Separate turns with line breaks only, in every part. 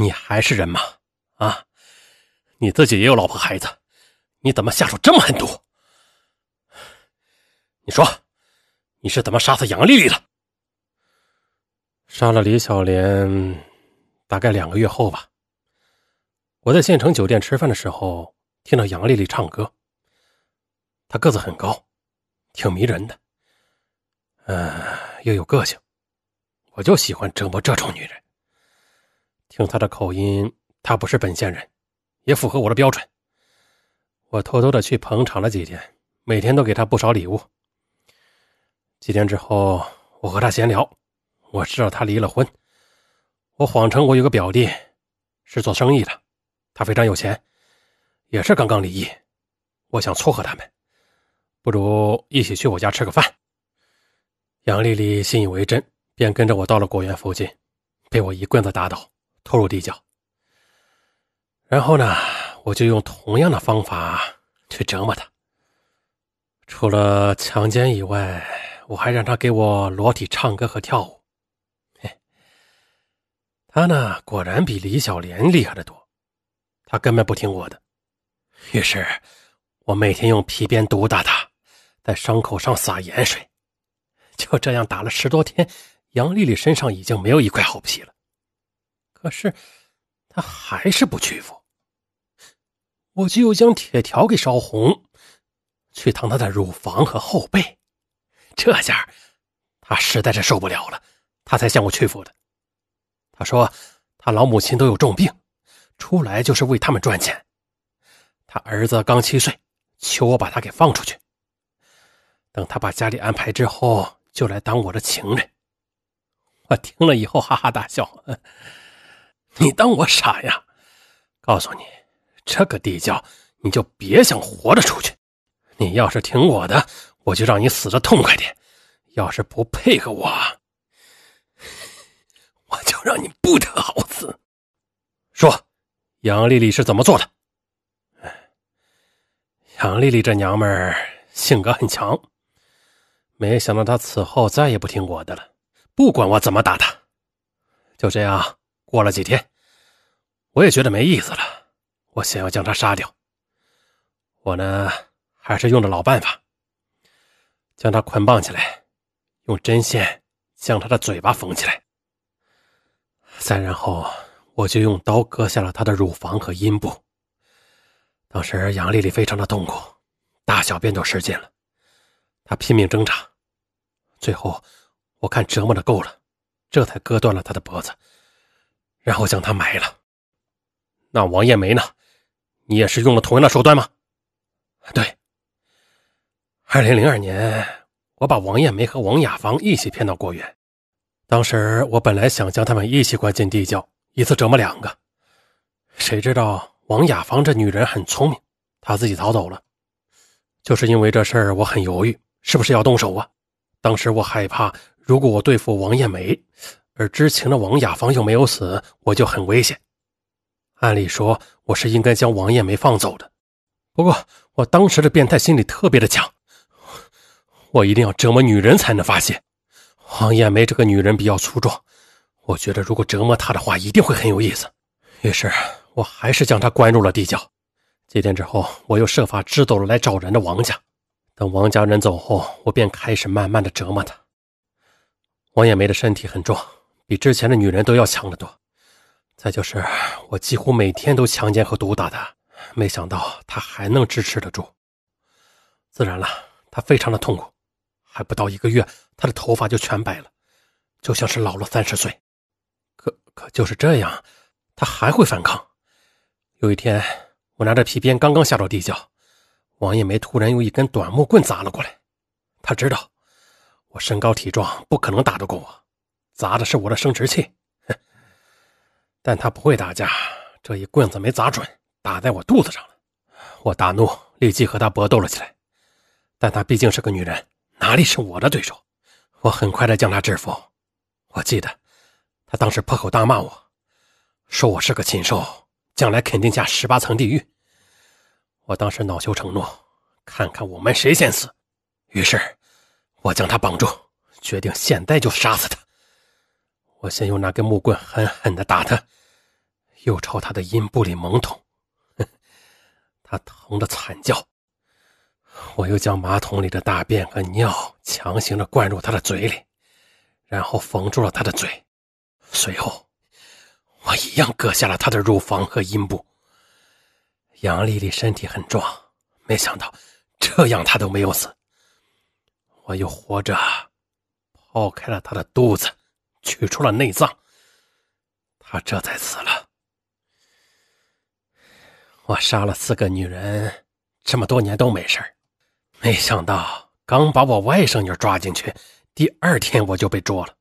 你还是人吗？啊，你自己也有老婆孩子，你怎么下手这么狠毒？你说，你是怎么杀死杨丽丽的？杀了李小莲，大概两个月后吧。我在县城酒店吃饭的时候，听到杨丽丽唱歌。她个子很高，挺迷人的，嗯，又有个性。我就喜欢折磨这种女人。听他的口音，他不是本县人，也符合我的标准。我偷偷的去捧场了几天，每天都给他不少礼物。几天之后，我和他闲聊，我知道他离了婚。我谎称我有个表弟，是做生意的。他非常有钱，也是刚刚离异。我想撮合他们，不如一起去我家吃个饭。杨丽丽信以为真，便跟着我到了果园附近，被我一棍子打倒，拖入地窖。然后呢，我就用同样的方法去折磨她。除了强奸以外，我还让她给我裸体唱歌和跳舞。嘿，她呢，果然比李小莲厉害的多。他根本不听我的，于是，我每天用皮鞭毒打他，在伤口上撒盐水，就这样打了十多天，杨丽丽身上已经没有一块好皮了。可是，他还是不屈服。我就又将铁条给烧红，去烫他的乳房和后背，这下，他实在是受不了了，他才向我屈服的。他说，他老母亲都有重病。出来就是为他们赚钱。他儿子刚七岁，求我把他给放出去。等他把家里安排之后，就来当我的情人。我听了以后哈哈大笑：“ 你当我傻呀？告诉你，这个地窖你就别想活着出去。你要是听我的，我就让你死的痛快点；要是不配合我，我就让你不得好死。”说。杨丽丽是怎么做的？杨丽丽这娘们儿性格很强，没想到她此后再也不听我的了，不管我怎么打她。就这样过了几天，我也觉得没意思了，我想要将她杀掉。我呢，还是用的老办法，将她捆绑起来，用针线将她的嘴巴缝起来，再然后。我就用刀割下了她的乳房和阴部。当时杨丽丽非常的痛苦，大小便都失禁了，她拼命挣扎。最后，我看折磨的够了，这才割断了她的脖子，然后将她埋了。那王艳梅呢？你也是用了同样的手段吗？对。二零零二年，我把王艳梅和王雅芳一起骗到果园。当时我本来想将他们一起关进地窖。一次折磨两个，谁知道王雅芳这女人很聪明，她自己逃走了。就是因为这事儿，我很犹豫，是不是要动手啊？当时我害怕，如果我对付王艳梅，而知情的王雅芳又没有死，我就很危险。按理说，我是应该将王艳梅放走的。不过，我当时的变态心理特别的强，我一定要折磨女人才能发泄。王艳梅这个女人比较粗壮。我觉得如果折磨她的话，一定会很有意思。于是，我还是将她关入了地窖。几天之后，我又设法支走了来找人的王家。等王家人走后，我便开始慢慢的折磨她。王艳梅的身体很壮，比之前的女人都要强得多。再就是，我几乎每天都强奸和毒打她，没想到她还能支持得住。自然了，她非常的痛苦，还不到一个月，她的头发就全白了，就像是老了三十岁。可可就是这样，他还会反抗。有一天，我拿着皮鞭刚刚下到地窖，王艳梅突然用一根短木棍砸了过来。她知道我身高体壮，不可能打得过我，砸的是我的生殖器。但他不会打架，这一棍子没砸准，打在我肚子上了。我大怒，立即和他搏斗了起来。但他毕竟是个女人，哪里是我的对手？我很快的将她制服。我记得。他当时破口大骂我，说我是个禽兽，将来肯定下十八层地狱。我当时恼羞成怒，看看我们谁先死。于是，我将他绑住，决定现在就杀死他。我先用那根木棍狠狠的打他，又朝他的阴部里猛捅，他疼得惨叫。我又将马桶里的大便和尿强行的灌入他的嘴里，然后缝住了他的嘴。随后，我一样割下了他的乳房和阴部。杨丽丽身体很壮，没想到这样她都没有死。我又活着剖开了她的肚子，取出了内脏，他这才死了。我杀了四个女人，这么多年都没事没想到刚把我外甥女抓进去，第二天我就被捉了。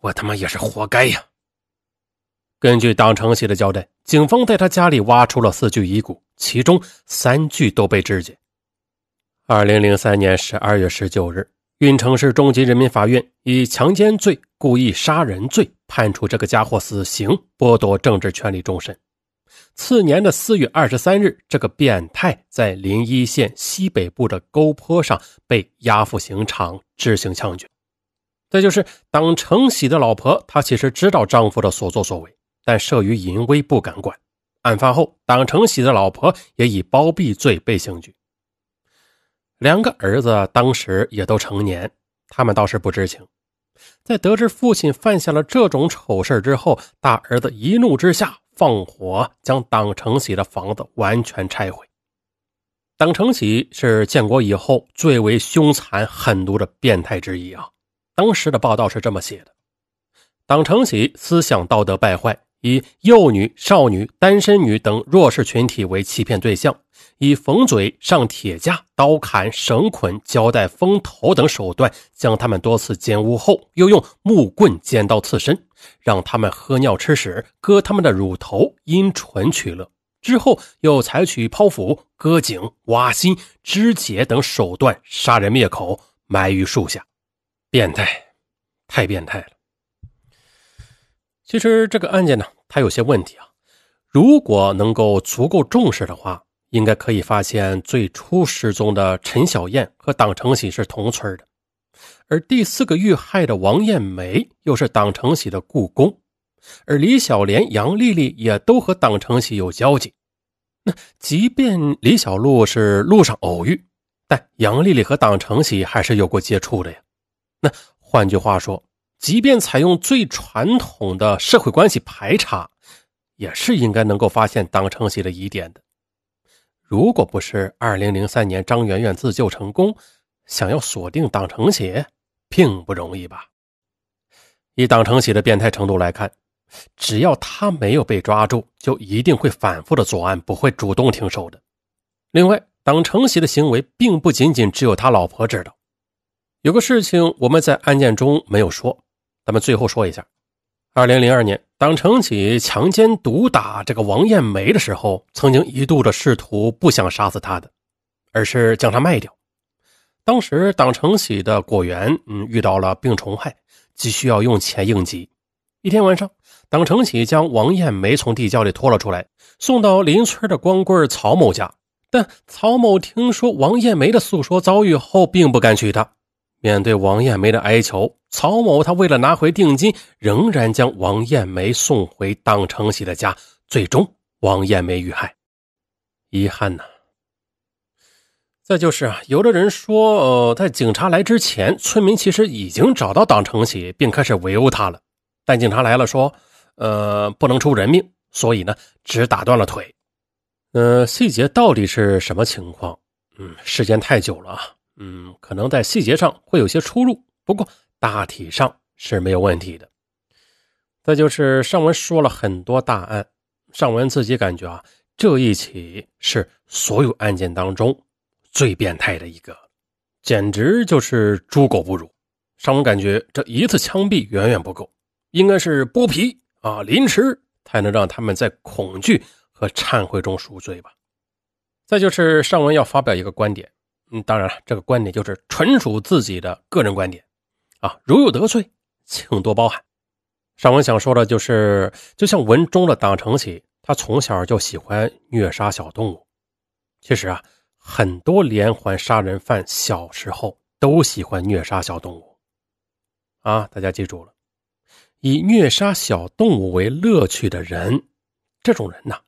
我他妈也是活该呀！根据党成喜的交代，警方在他家里挖出了四具遗骨，其中三具都被肢解。二零零三年十二月十九日，运城市中级人民法院以强奸罪、故意杀人罪判处这个家伙死刑，剥夺政治权利终身。次年的四月二十三日，这个变态在临沂县西北部的沟坡上被押赴刑场执行枪决。再就是党成喜的老婆，她其实知道丈夫的所作所为，但慑于淫威不敢管。案发后，党成喜的老婆也以包庇罪被刑拘。两个儿子当时也都成年，他们倒是不知情。在得知父亲犯下了这种丑事之后，大儿子一怒之下放火将党承喜的房子完全拆毁。党承喜是建国以后最为凶残狠毒的变态之一啊。当时的报道是这么写的：党承喜思想道德败坏，以幼女、少女、单身女等弱势群体为欺骗对象，以缝嘴、上铁架、刀砍、绳捆、胶带封头等手段将他们多次奸污后，又用木棍、尖刀刺身，让他们喝尿吃屎，割他们的乳头、阴唇取乐。之后又采取剖腹、割颈、挖心、肢解等手段杀人灭口，埋于树下。变态，太变态了。其实这个案件呢，它有些问题啊。如果能够足够重视的话，应该可以发现最初失踪的陈小燕和党成喜是同村的，而第四个遇害的王艳梅又是党成喜的故宫，而李小莲、杨丽丽也都和党成喜有交集。那即便李小璐是路上偶遇，但杨丽丽和党成喜还是有过接触的呀。那换句话说，即便采用最传统的社会关系排查，也是应该能够发现党成喜的疑点的。如果不是2003年张媛媛自救成功，想要锁定党成喜，并不容易吧？以党成喜的变态程度来看，只要他没有被抓住，就一定会反复的作案，不会主动停手的。另外，党成喜的行为并不仅仅只有他老婆知道。有个事情我们在案件中没有说，咱们最后说一下。二零零二年，党承喜强奸毒打这个王艳梅的时候，曾经一度的试图不想杀死她的，而是将她卖掉。当时党承喜的果园嗯遇到了病虫害，急需要用钱应急。一天晚上，党承喜将王艳梅从地窖里拖了出来，送到邻村的光棍曹某家。但曹某听说王艳梅的诉说遭遇后，并不敢娶她。面对王艳梅的哀求，曹某他为了拿回定金，仍然将王艳梅送回党成喜的家。最终，王艳梅遇害。遗憾呐。再就是啊，有的人说，呃，在警察来之前，村民其实已经找到党成喜，并开始围殴他了。但警察来了，说，呃，不能出人命，所以呢，只打断了腿。呃，细节到底是什么情况？嗯，时间太久了啊。嗯，可能在细节上会有些出入，不过大体上是没有问题的。再就是尚文说了很多大案，尚文自己感觉啊，这一起是所有案件当中最变态的一个，简直就是猪狗不如。尚文感觉这一次枪毙远远不够，应该是剥皮啊、凌迟，才能让他们在恐惧和忏悔中赎罪吧。再就是上文要发表一个观点。嗯，当然了，这个观点就是纯属自己的个人观点，啊，如有得罪，请多包涵。上文想说的就是，就像文中的党承喜，他从小就喜欢虐杀小动物。其实啊，很多连环杀人犯小时候都喜欢虐杀小动物。啊，大家记住了，以虐杀小动物为乐趣的人，这种人呐，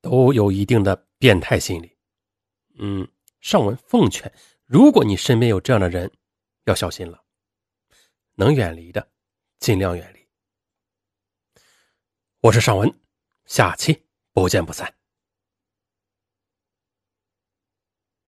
都有一定的变态心理。嗯，尚文奉劝，如果你身边有这样的人，要小心了。能远离的，尽量远离。我是尚文，下期不见不散。